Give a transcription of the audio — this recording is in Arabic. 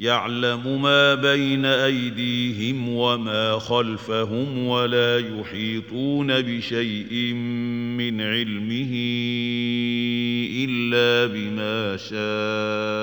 يعلم ما بين أيديهم وما خلفهم ولا يحيطون بشيء من علمه إلا بما شاء.